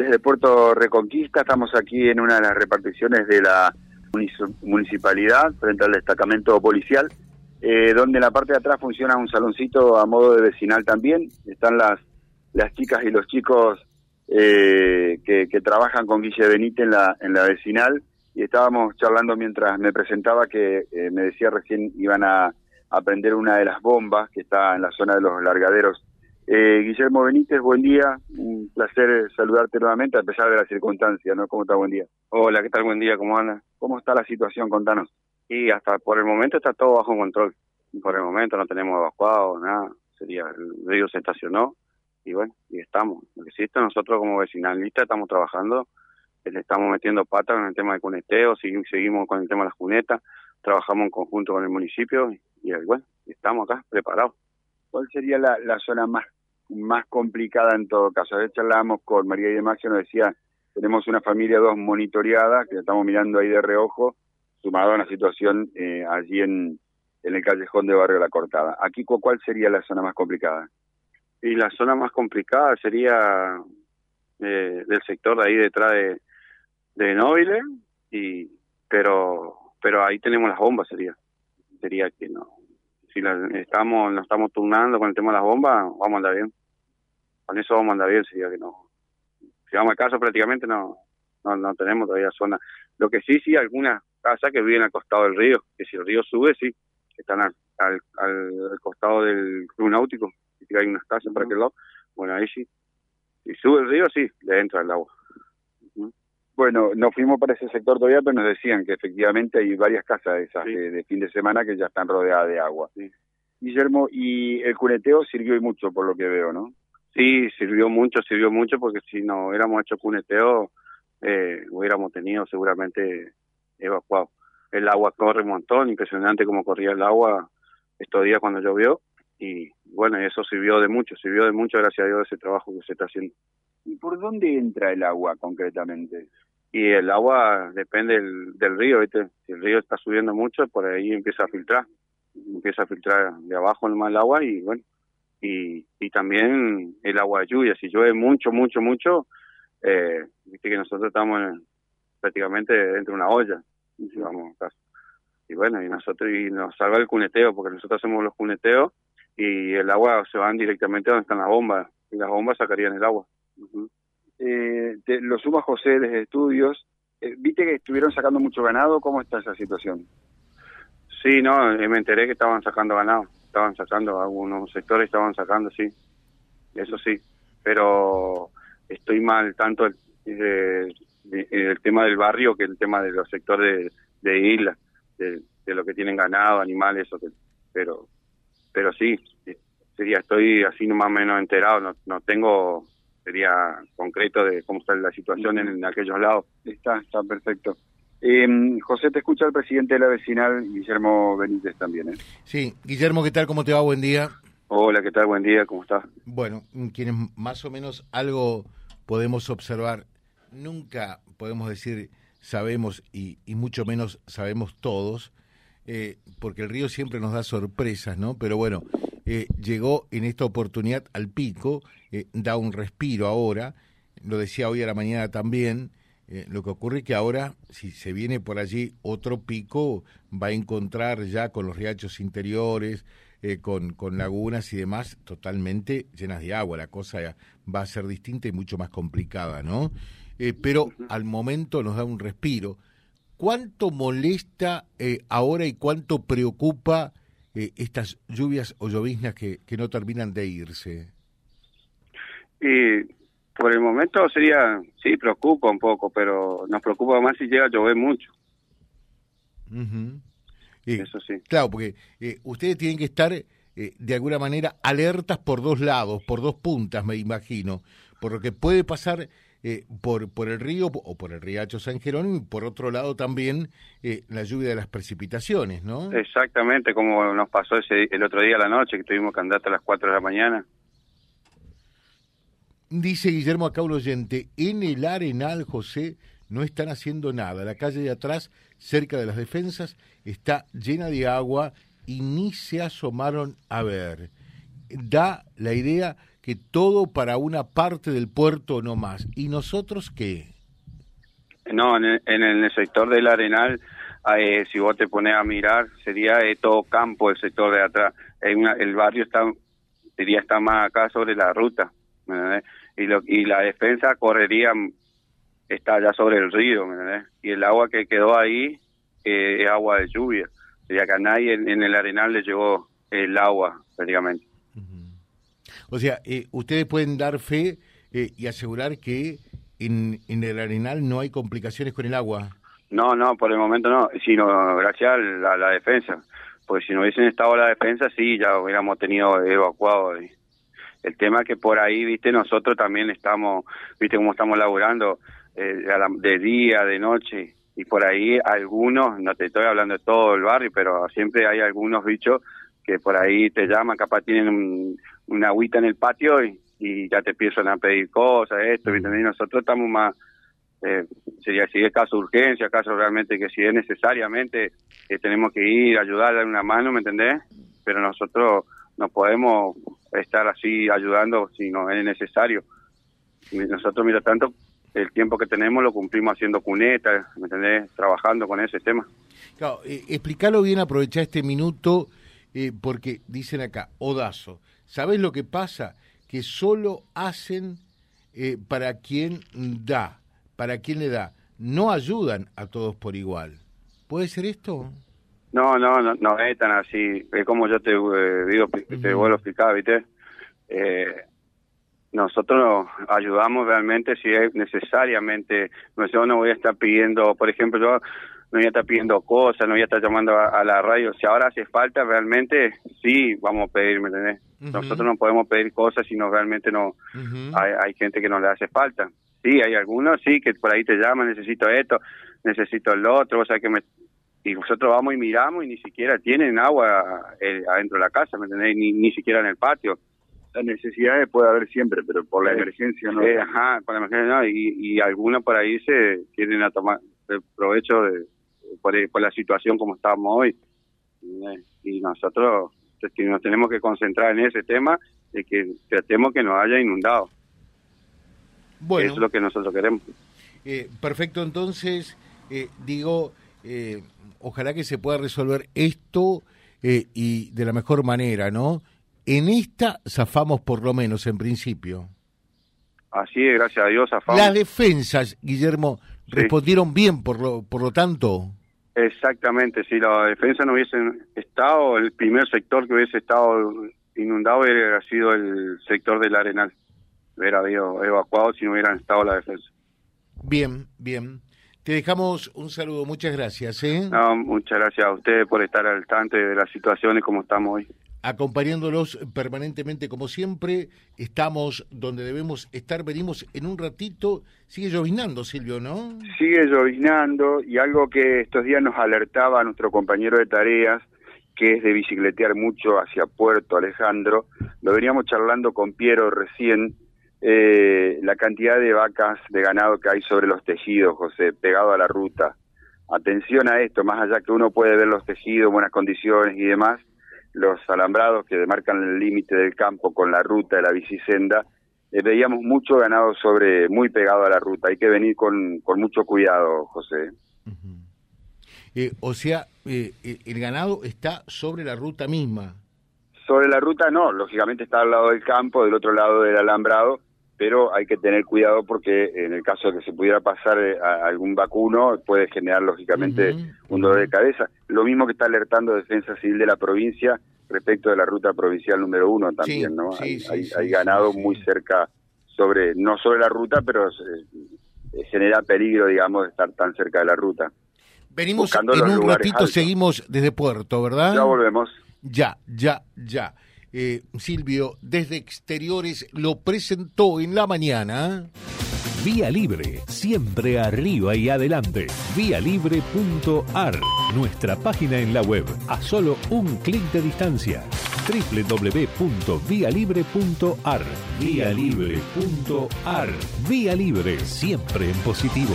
desde Puerto Reconquista. Estamos aquí en una de las reparticiones de la municipalidad frente al destacamento policial, eh, donde en la parte de atrás funciona un saloncito a modo de vecinal también. Están las, las chicas y los chicos eh, que, trabajan con Guille Benítez en la, en la vecinal y estábamos charlando mientras me presentaba que eh, me decía recién iban a, a prender una de las bombas que está en la zona de los largaderos eh, Guillermo Benítez, buen día, un placer saludarte nuevamente a pesar de las circunstancias, ¿no? ¿Cómo está? Buen día. Hola, ¿qué tal? Buen día, ¿cómo anda? ¿Cómo está la situación? Contanos. Y hasta por el momento está todo bajo control. Por el momento no tenemos evacuado, nada. Sería, el río se estacionó y bueno, y estamos. Lo que existe, nosotros como vecinalistas estamos trabajando, le estamos metiendo patas en el tema de cuneteo, seguimos con el tema de las cunetas, trabajamos en conjunto con el municipio y, y bueno, estamos acá preparados. ¿Cuál sería la, la zona más más complicada en todo caso. A veces charlábamos con María y de Maxio, nos decía, tenemos una familia dos monitoreada, que estamos mirando ahí de reojo, sumado a una situación eh, allí en, en el callejón de Barrio La Cortada. Aquí, ¿cuál sería la zona más complicada? Y la zona más complicada sería eh, del sector de ahí detrás de, de Nobile, y, pero, pero ahí tenemos las bombas, sería. Sería que no. Si la, estamos, nos estamos turnando con el tema de las bombas, vamos a andar bien con eso vamos a andar bien, sería que no. Si vamos al caso, prácticamente no, no, no tenemos todavía zona. Lo que sí, sí, algunas casas que viven al costado del río, que si el río sube, sí, están al, al, costado del club náutico, si hay unas casas para aquel lado, bueno, ahí sí. Si sube el río, sí, le entra el agua. Bueno, no fuimos para ese sector todavía, pero nos decían que efectivamente hay varias casas de esas de, fin de semana que ya están rodeadas de agua. Guillermo, y el cuneteo sirvió y mucho por lo que veo, ¿no? Sí, sirvió mucho, sirvió mucho porque si no hubiéramos hecho cuneteo, eh, hubiéramos tenido seguramente evacuado. El agua corre un montón, impresionante como corría el agua estos días cuando llovió y bueno, eso sirvió de mucho, sirvió de mucho gracias a Dios ese trabajo que se está haciendo. ¿Y por dónde entra el agua concretamente? Y el agua depende del, del río, ¿viste? Si el río está subiendo mucho, por ahí empieza a filtrar, empieza a filtrar de abajo nomás el agua y bueno, y, y también el agua de lluvia. Si llueve mucho, mucho, mucho, eh, viste que nosotros estamos prácticamente dentro de una olla, y vamos Y bueno, y nosotros y nos salva el cuneteo, porque nosotros hacemos los cuneteos y el agua se van directamente donde están las bombas, y las bombas sacarían el agua. eh, lo suma José desde estudios. Eh, ¿Viste que estuvieron sacando mucho ganado? ¿Cómo está esa situación? Sí, no, eh, me enteré que estaban sacando ganado estaban sacando, algunos sectores estaban sacando, sí, eso sí, pero estoy mal tanto el, el tema del barrio que el tema de los sectores de, isla, de, lo que tienen ganado, animales, pero pero sí, sería, estoy así más o menos enterado, no, no tengo, sería concreto de cómo está la situación en, aquellos lados. Está, está perfecto. Eh, José, te escucha el presidente de la vecinal, Guillermo Benítez también. ¿eh? Sí, Guillermo, ¿qué tal? ¿Cómo te va? Buen día. Hola, ¿qué tal? Buen día, ¿cómo estás? Bueno, quienes más o menos algo podemos observar, nunca podemos decir sabemos y, mucho menos sabemos todos, eh, porque el río siempre nos da sorpresas, ¿no? Pero bueno, eh, llegó en esta oportunidad al pico, eh, da un respiro ahora, lo decía hoy a la mañana también, eh, lo que ocurre es que ahora, si se viene por allí otro pico, va a encontrar ya con los riachos interiores, eh, con, con lagunas y demás, totalmente llenas de agua. La cosa va a ser distinta y mucho más complicada, ¿no? Eh, pero al momento nos da un respiro. ¿Cuánto molesta ahora y cuánto preocupa estas lluvias o lloviznas que, que no terminan de irse? Y por el momento sería, sí, preocupa un poco, pero nos preocupa más si llega a llover mucho. Eso sí. Claro, porque eh, ustedes tienen que estar eh, de alguna manera alertas por dos lados, por dos puntas, me imagino, por lo que puede pasar eh, por, por el río o por el riacho San Jerónimo y por otro lado también la lluvia de las precipitaciones, ¿no? Exactamente, como nos pasó ese, el otro día a la noche, que tuvimos que andar hasta las 4 de la mañana. Dice Guillermo acá oyente, en el Arenal, José, no están haciendo nada. La calle de atrás, cerca de las defensas, está llena de agua y ni se asomaron a ver. Da la idea que todo para una parte del puerto no más. ¿Y nosotros qué? No, en el, en el sector del Arenal, eh, si vos te pones a mirar, sería eh, todo campo el sector de atrás. el barrio está, diría, está más acá sobre la ruta. Y, lo, y la defensa correría, está allá sobre el río. Y el agua que quedó ahí eh, es agua de lluvia. Sería que a nadie en, en el Arenal le llegó el agua, prácticamente. O sea, eh, ustedes pueden dar fe eh, y asegurar que en, en el Arenal no hay complicaciones con el agua. No, no, por el momento no, sino gracias a la, defensa. Porque si no hubiesen estado la defensa, sí, ya hubiéramos tenido evacuado. El tema que por ahí, viste, nosotros también estamos, viste cómo estamos laburando eh, de día, de noche, y por ahí algunos, no te estoy hablando de todo el barrio, pero siempre hay algunos bichos que por ahí te llaman, capaz tienen una agüita en el patio y, ya te empiezan a pedir cosas, esto, y nosotros estamos más, eh, sería si es caso de urgencia, caso realmente que si es necesariamente eh, tenemos que ir, ayudar, dar una mano, ¿me entendés? Pero nosotros no podemos estar así ayudando si no es necesario. Nosotros, mira, tanto el tiempo que tenemos lo cumplimos haciendo cunetas, ¿me entendés? Trabajando con ese tema. Claro, eh, explícalo bien, aprovechar este minuto eh, porque dicen acá, Odazo, ¿sabes lo que pasa? Que solo hacen eh, para quien da, para quien le da, no ayudan a todos por igual. ¿Puede ser esto? No, no, no, no es tan así. Es como yo te eh, digo, te vuelvo a explicar, ¿viste? nosotros ayudamos realmente si es necesariamente, yo no voy a estar pidiendo, por ejemplo, yo no voy a estar pidiendo cosas, no voy a estar llamando a, la radio. Si ahora hace falta, realmente sí vamos a pedir, ¿me entendés? Nosotros no podemos pedir cosas si no realmente no hay, hay gente que no le hace falta. Sí, hay algunos, sí, que por ahí te llaman, necesito esto, necesito el otro, o sea que me... Y nosotros vamos y miramos y ni siquiera tienen agua eh, adentro de la casa, ¿me entendés? Ni, ni siquiera en el patio. Las necesidades puede haber siempre, pero por la emergencia no. Eh, ajá, por la emergencia no. Y, y algunos por ahí se quieren a tomar el provecho de, por, la situación como estamos hoy. Y nosotros nos tenemos que concentrar en ese tema de que tratemos que nos haya inundado. Bueno. Eso es lo que nosotros queremos. Eh, perfecto, entonces, eh, digo, eh, ojalá que se pueda resolver esto y de la mejor manera, ¿no? En esta zafamos por lo menos, en principio. Así es, gracias a Dios zafamos. Las defensas, Guillermo, respondieron bien, por lo, por lo tanto. Exactamente, si la defensa no hubiese estado, el primer sector que hubiese estado inundado hubiera sido el sector del Arenal. Hubiera habido evacuado si no hubieran estado la defensa. Bien, bien. Te dejamos un saludo, muchas gracias. ¿eh? No, muchas gracias a ustedes por estar al tanto de las situaciones como estamos hoy acompañándolos permanentemente como siempre. Estamos donde debemos estar. Venimos en un ratito. Sigue llovinando, Silvio, ¿no? Sigue llovinando y algo que estos días nos alertaba a nuestro compañero de tareas, que es de bicicletear mucho hacia Puerto Alejandro. Lo veníamos charlando con Piero recién. Eh, la cantidad de vacas de ganado que hay sobre los tejidos, José, pegado a la ruta. Atención a esto, más allá que uno puede ver los tejidos, buenas condiciones y demás, los alambrados que demarcan el límite del campo con la ruta de la bicisenda, eh, veíamos mucho ganado sobre muy pegado a la ruta. Hay que venir con, con mucho cuidado, José. Eh, o sea, eh, el ganado está sobre la ruta misma. Sobre la ruta no, lógicamente está al lado del campo, del otro lado del alambrado, pero hay que tener cuidado porque en el caso de que se pudiera pasar a algún vacuno puede generar lógicamente un dolor de cabeza. Lo mismo que está alertando Defensa Civil de la provincia respecto de la ruta provincial número uno también, ¿no? hay, ganado muy cerca sobre, no sobre la ruta, pero eh, genera peligro, digamos, de estar tan cerca de la ruta. Venimos en un ratito, seguimos desde Puerto, ¿verdad? Ya volvemos. Ya, ya, ya. Eh, Silvio, desde exteriores lo presentó en la mañana. Vía Libre, siempre arriba y adelante. Vialibre.ar, nuestra página en la web, a solo un clic de distancia. www.vialibre.ar, vialibre.ar. Vía Libre, siempre en positivo.